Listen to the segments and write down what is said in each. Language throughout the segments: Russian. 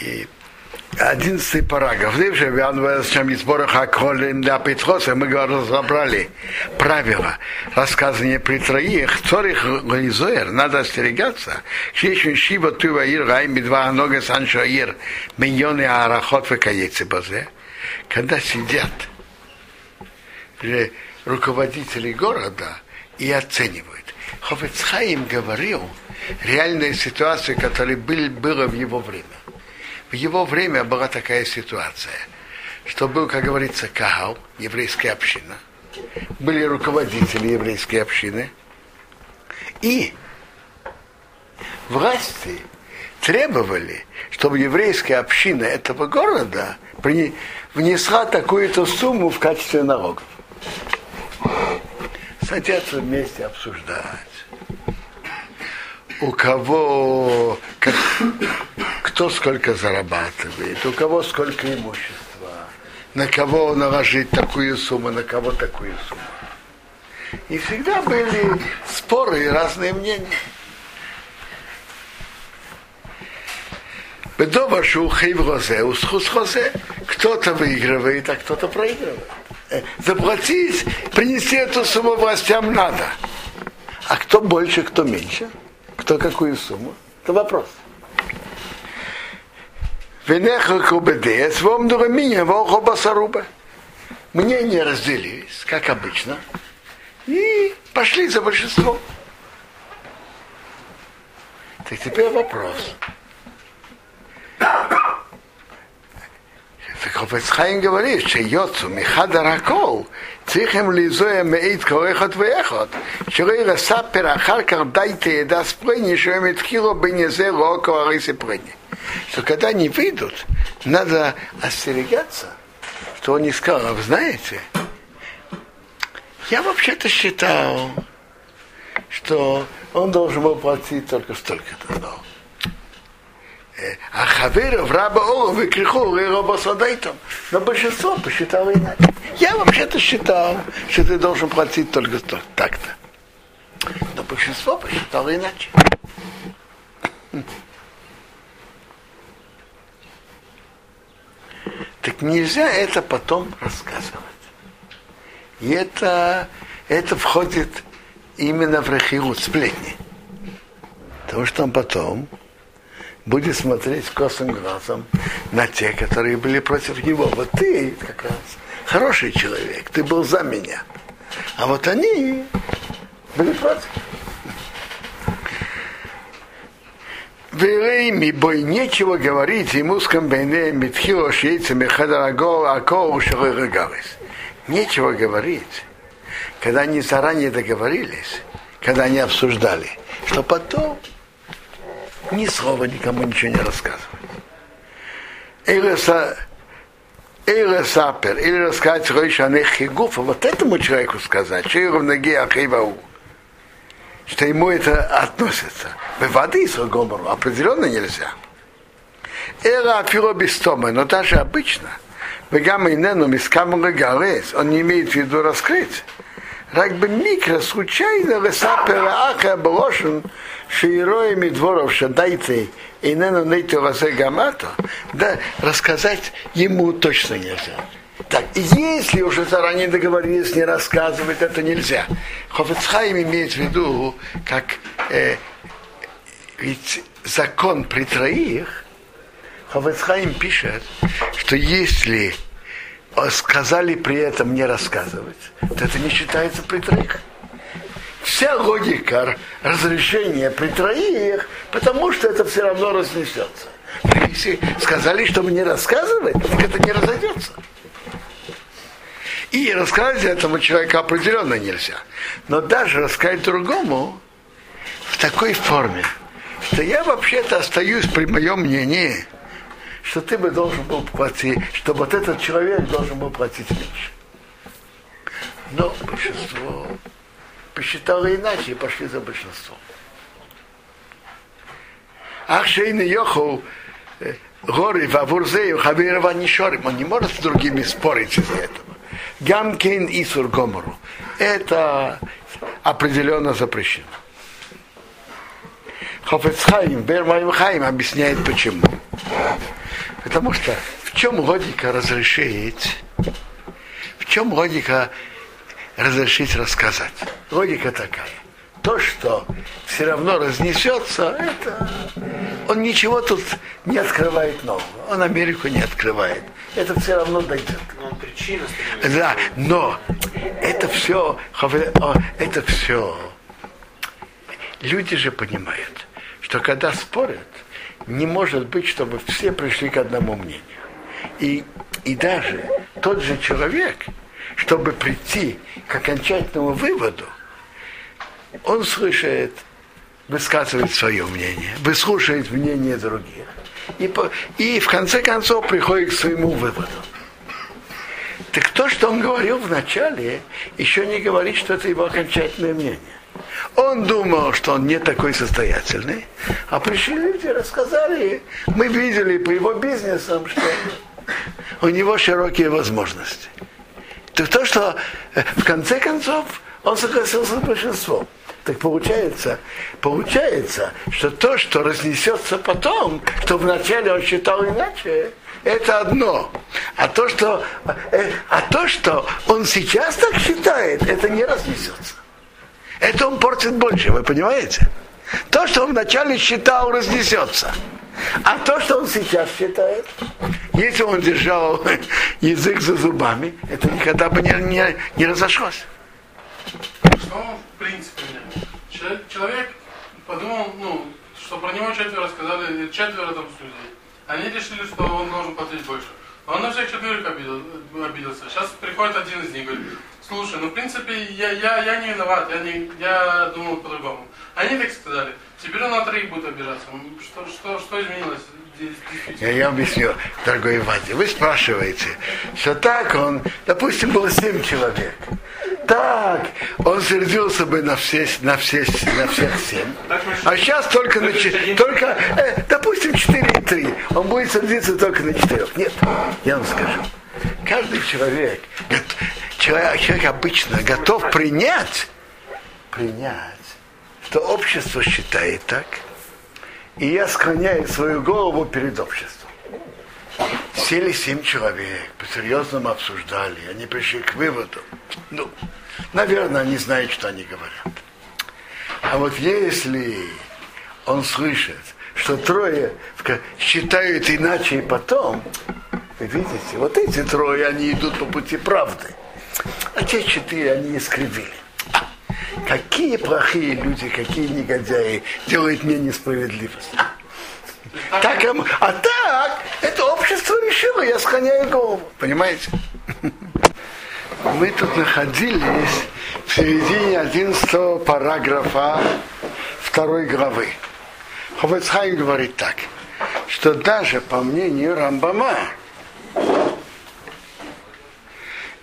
И одиннадцатый параграф. для Петроса мы разобрали правила рассказывания при троих. Цорих Лизоер, надо остерегаться. Шишин Шива Туваир Райм Бедва Нога Саншоир Миньоны Арахот Векаецы Базе. Когда сидят руководители города и оценивают. Хофецхаим говорил реальную ситуацию, которая был, была в его время. В его время была такая ситуация, что был, как говорится, Кагал, еврейская община, были руководители еврейской общины, и власти требовали, чтобы еврейская община этого города внесла такую-то сумму в качестве налогов. Садятся вместе обсуждать у кого, как, кто сколько зарабатывает, у кого сколько имущества, на кого наложить такую сумму, на кого такую сумму. И всегда были споры и разные мнения. Бедова шухей в розе, усхус хозе. Кто-то выигрывает, а кто-то проигрывает. Э, заплатить, принести эту сумму властям надо. А кто больше, кто меньше? Кто какую сумму? Это вопрос. Мнения разделились, как обычно, и пошли за большинство. Так теперь вопрос. Хофецхайм говорит, что йоцу михада ракол, цихем лизоем меит коэхот веэхот, шрейла сапер ахаркар дайте еда спрыни, шоем итхило бенезе локо арисы прыни. Что когда они выйдут, надо остерегаться, что он не сказал, а вы знаете, я вообще-то считал, что он должен был платить только столько-то долларов а хаверов раба Ола выкриху раба Садайтом. Но большинство посчитало иначе. Я вообще-то считал, что ты должен платить только так-то. Но большинство посчитало иначе. Так нельзя это потом рассказывать. И это, это входит именно в рахирут, сплетни. Потому что он потом будет смотреть косым глазом на те, которые были против него. Вот ты как раз хороший человек, ты был за меня. А вот они были против. Верейми, бой нечего говорить ему с комбине митхило шейцами хадараго акоу шалырыгавис. Нечего говорить, когда они заранее договорились, когда они обсуждали, что потом ни слова никому ничего не рассказывать. Или сапер, или рассказать Ройшане Хигуфа, вот этому человеку сказать, что его ноги Ахивау, что ему это относится. В воды с Гомору определенно нельзя. Эра афило бистома, но даже обычно, Вегама инену мискаму гагарес, он не имеет в виду раскрыть. Рак бы микро случайно лесапера аха брошен, широями дворов шадайте и нену нейте вазе гамато, да рассказать ему точно нельзя. Так, если уже заранее договорились не рассказывать, это нельзя. Хофецхайм имеет в виду, как э, ведь закон при троих, Хофецхайм пишет, что если сказали при этом не рассказывать, то это не считается при троих вся логика разрешения при троих, потому что это все равно разнесется. Если сказали, чтобы не рассказывать, так это не разойдется. И рассказать этому человеку определенно нельзя. Но даже рассказать другому в такой форме, что я вообще-то остаюсь при моем мнении, что ты бы должен был платить, что вот этот человек должен был платить меньше. Но большинство посчитала иначе и пошли за большинство. Ах, Шейна Йоху, э, горы Вавурзею, Хавирова Нишорим, он не может с другими спорить из-за этого. Гамкин и Сургомору. Это определенно запрещено. Хофецхайм, Бермайм Хайм объясняет почему. Потому что в чем логика разрешить? В чем логика разрешить рассказать? Логика такая. То, что все равно разнесется, это он ничего тут не открывает нового. Он Америку не открывает. Это все равно дойдет. Но причина Да, но это все, это все. Люди же понимают, что когда спорят, не может быть, чтобы все пришли к одному мнению. И, и даже тот же человек, чтобы прийти к окончательному выводу, он слышит, высказывает свое мнение, выслушает мнение других. И, по, и в конце концов приходит к своему выводу. Так то, что он говорил в начале, еще не говорит, что это его окончательное мнение. Он думал, что он не такой состоятельный, а пришли люди, рассказали, мы видели по его бизнесам, что у него широкие возможности. Так то, что э, в конце концов он согласился с большинством. Так получается, получается, что то, что разнесется потом, что вначале он считал иначе, это одно. А то, что, э, а то, что он сейчас так считает, это не разнесется. Это он портит больше, вы понимаете? То, что он вначале считал, разнесется. А то, что он сейчас считает, если он держал язык за зубами, это никогда бы не, не, не разошлось. Ну, в принципе, человек подумал, ну, что про него четверо сказали, четверо там людей. Они решили, что он должен платить больше. Он на всех четверых обидел, обиделся. Сейчас приходит один из них, говорит, слушай, ну в принципе я, я, я не виноват, я, не, я думал по-другому. Они так сказали, теперь он на троих будет обижаться. Что, что, что изменилось? Я, я объясню, дорогой Вадим. Вы спрашиваете, что так он, допустим, было семь человек. Так, он сердился бы на все, на все, на всех семь. А сейчас только на только, э, допустим, четыре и три. Он будет сердиться только на четырех. Нет, я вам скажу. Каждый человек, человек, человек обычно готов принять, принять, что общество считает так, и я склоняю свою голову перед обществом. Сели семь человек, по-серьезному обсуждали, они пришли к выводу. Ну, наверное, они знают, что они говорят. А вот если он слышит, что трое считают иначе и потом, вы видите, вот эти трое, они идут по пути правды. А те четыре, они искривили. Какие плохие люди, какие негодяи делают мне несправедливость. Так, а так, это общество решило, я склоняю голову. Понимаете? Мы тут находились в середине 11 параграфа второй главы. Ховецхайм говорит так, что даже по мнению Рамбама,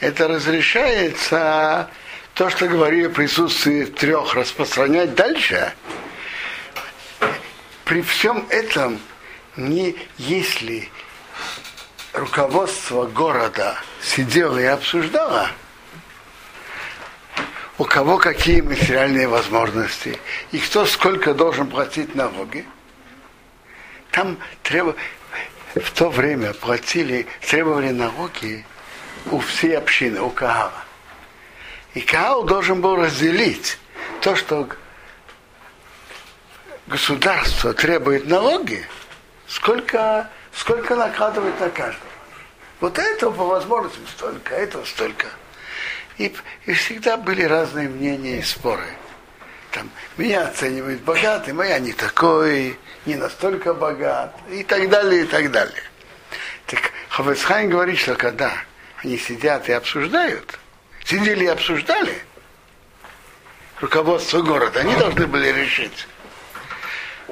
это разрешается то, что говорили в присутствии трех, распространять дальше, при всем этом, не если руководство города сидело и обсуждало, у кого какие материальные возможности, и кто сколько должен платить налоги, там треб... в то время платили, требовали налоги у всей общины, у Каала. И Каал должен был разделить то, что государство требует налоги, сколько, сколько накладывает на каждого. Вот этого по возможности столько, этого столько. И, и всегда были разные мнения и споры. Там, меня оценивают богатым, а я не такой, не настолько богат, и так далее, и так далее. Так Хавецхайн говорит, что когда они сидят и обсуждают, сидели и обсуждали руководство города. Они должны были решить.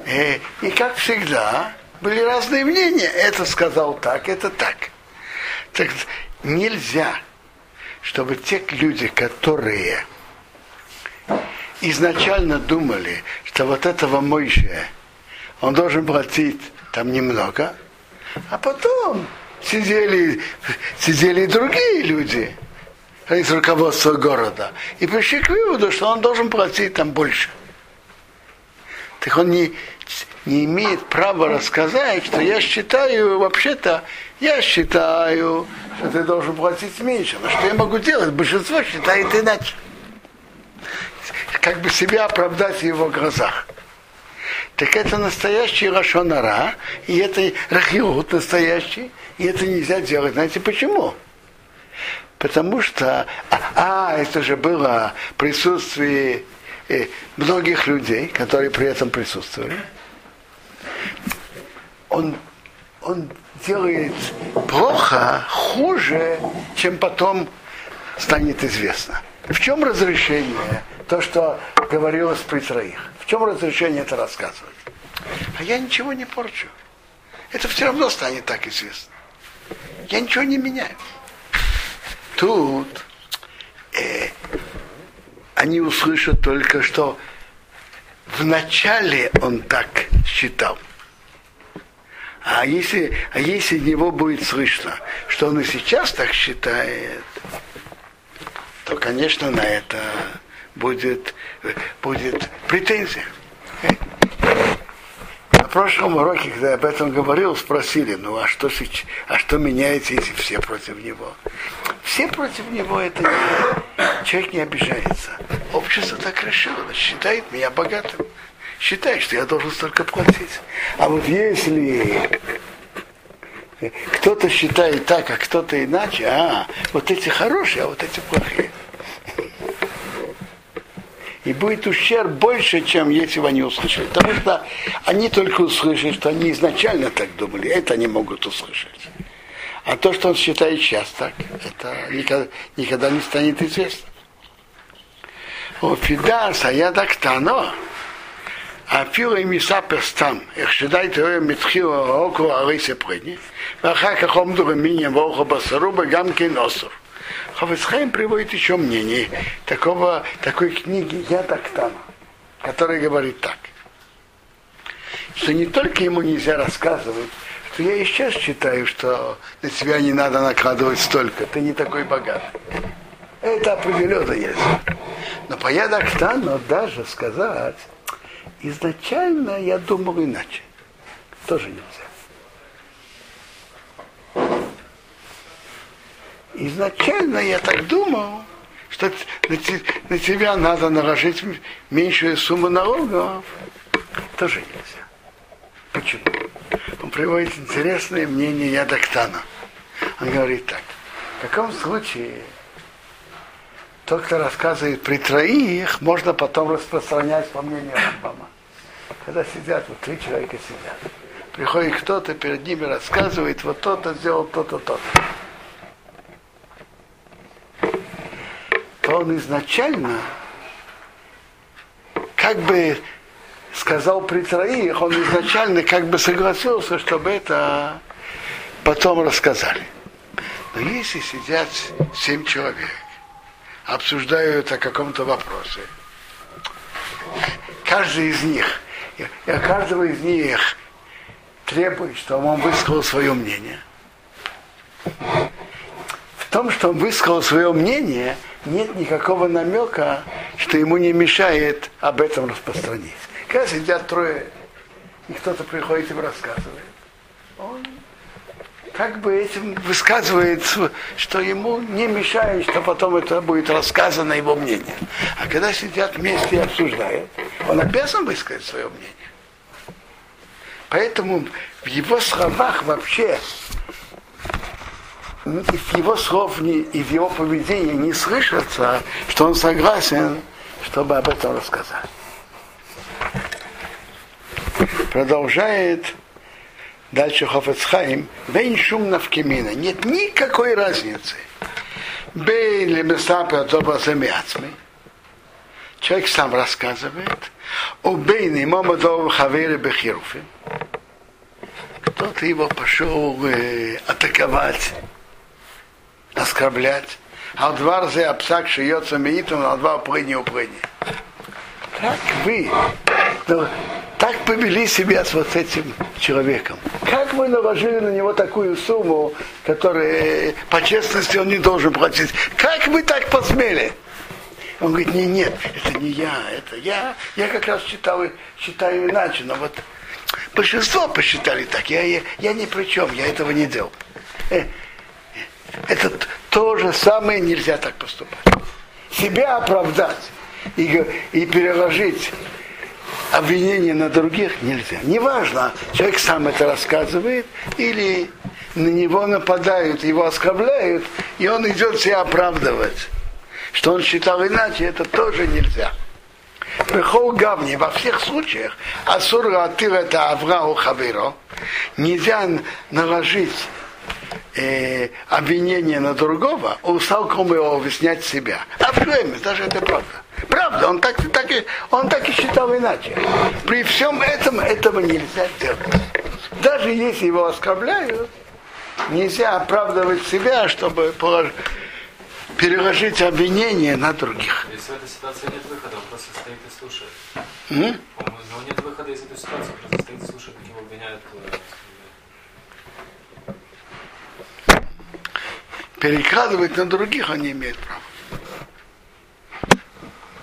И, э, и как всегда, были разные мнения. Это сказал так, это так. Так нельзя, чтобы те люди, которые изначально думали, что вот этого Мойше, он должен платить там немного, а потом сидели, сидели другие люди, из руководства города. И пришли к выводу, что он должен платить там больше. так он не, не имеет права рассказать, что я считаю, вообще-то, я считаю, что ты должен платить меньше. Но что я могу делать? Большинство считает иначе. Как бы себя оправдать в его глазах. Так это настоящий Рашонара, и это рахиот настоящий, и это нельзя делать. Знаете почему? Потому что, а, а это же было присутствие э, многих людей, которые при этом присутствовали. Он, он делает плохо, хуже, чем потом станет известно. В чем разрешение? То, что говорилось при троих. В чем разрешение это рассказывать? А я ничего не порчу. Это все равно станет так известно. Я ничего не меняю. Тут э, они услышат только, что вначале он так считал. А если, а если него будет слышно, что он и сейчас так считает, то, конечно, на это будет, будет претензия. На прошлом уроке, когда я об этом говорил, спросили, ну а что, а что меняется, если все против него? Все против него это человек не обижается. Общество так решило, считает меня богатым считает, что я должен столько платить. А вот если кто-то считает так, а кто-то иначе, а, вот эти хорошие, а вот эти плохие. И будет ущерб больше, чем если бы они услышали. Потому что они только услышат, что они изначально так думали, это они могут услышать. А то, что он считает сейчас так, это никогда, никогда не станет известно. О, Фидас, а я так тано. А, ну. а фила и миса пестам, их считай твоя митхила оку арысе прыгни, ваха кахом дуга минья волха басаруба гамки носов. А Хафицхайм приводит еще мнение такого, такой книги «Я так тано», а ну», которая говорит так, что не только ему нельзя рассказывать, что я и сейчас считаю, что на себя не надо накладывать столько, ты не такой богатый. Это определенно есть. Но по Ядактану даже сказать, изначально я думал иначе. Тоже нельзя. Изначально я так думал, что на тебя надо наложить меньшую сумму налогов. Тоже нельзя. Почему? Приводит интересное мнение Ядактана. Он говорит так. В каком случае то, кто рассказывает при троих, можно потом распространять по мнению Рамбама. Когда сидят, вот три человека сидят. Приходит кто-то, перед ними рассказывает, вот то-то сделал, то-то, то-то. То он изначально как бы сказал при троих, он изначально как бы согласился, чтобы это потом рассказали. Но если сидят семь человек, обсуждают о каком-то вопросе. Каждый из них, и от каждого из них требует, чтобы он высказал свое мнение. В том, что он высказал свое мнение, нет никакого намека, что ему не мешает об этом распространить. Когда сидят трое, и кто-то приходит им рассказывает, он как бы этим высказывает, что ему не мешает, что потом это будет рассказано его мнение. А когда сидят вместе и обсуждают, он обязан высказать свое мнение. Поэтому в его словах вообще, из его слов и в его поведении не слышится, что он согласен, чтобы об этом рассказать. Продолжает Дальше Хофецхайм, вейн шум навкемина. Нет никакой разницы. Бей лемесапе атобасемиацмы. Человек сам рассказывает. Убейный мамадов хаверы бехируфы. Кто-то его пошел э, атаковать, оскорблять. А два раза обсак шьется меитом, а два упрыгни упрыгни. Как вы ну, так повели себя с вот этим человеком? Как вы наложили на него такую сумму, которую по честности он не должен платить? Как вы так посмели? Он говорит, нет, нет, это не я, это я. Я как раз читал, считаю иначе, но вот большинство посчитали так. Я, я, я ни при чем, я этого не делал. Э, это то же самое нельзя так поступать. Себя оправдать и, и переложить обвинение на других нельзя. Неважно, человек сам это рассказывает или на него нападают, его оскорбляют, и он идет себя оправдывать. Что он считал иначе, это тоже нельзя. Бехол гавни во всех случаях асур атыр это аврау хаверо нельзя наложить э, обвинение на другого, устал кому его объяснять себя. А в даже это правда. Правда, он так, и, он так и считал иначе. При всем этом этого нельзя делать. Даже если его оскорбляют, нельзя оправдывать себя, чтобы положить переложить обвинение на других. Если в этой ситуации нет выхода, он просто стоит и слушает. М? У него нет выхода из этой ситуации, он просто стоит и слушает, как его обвиняют. э, Перекладывать на других он не имеет права.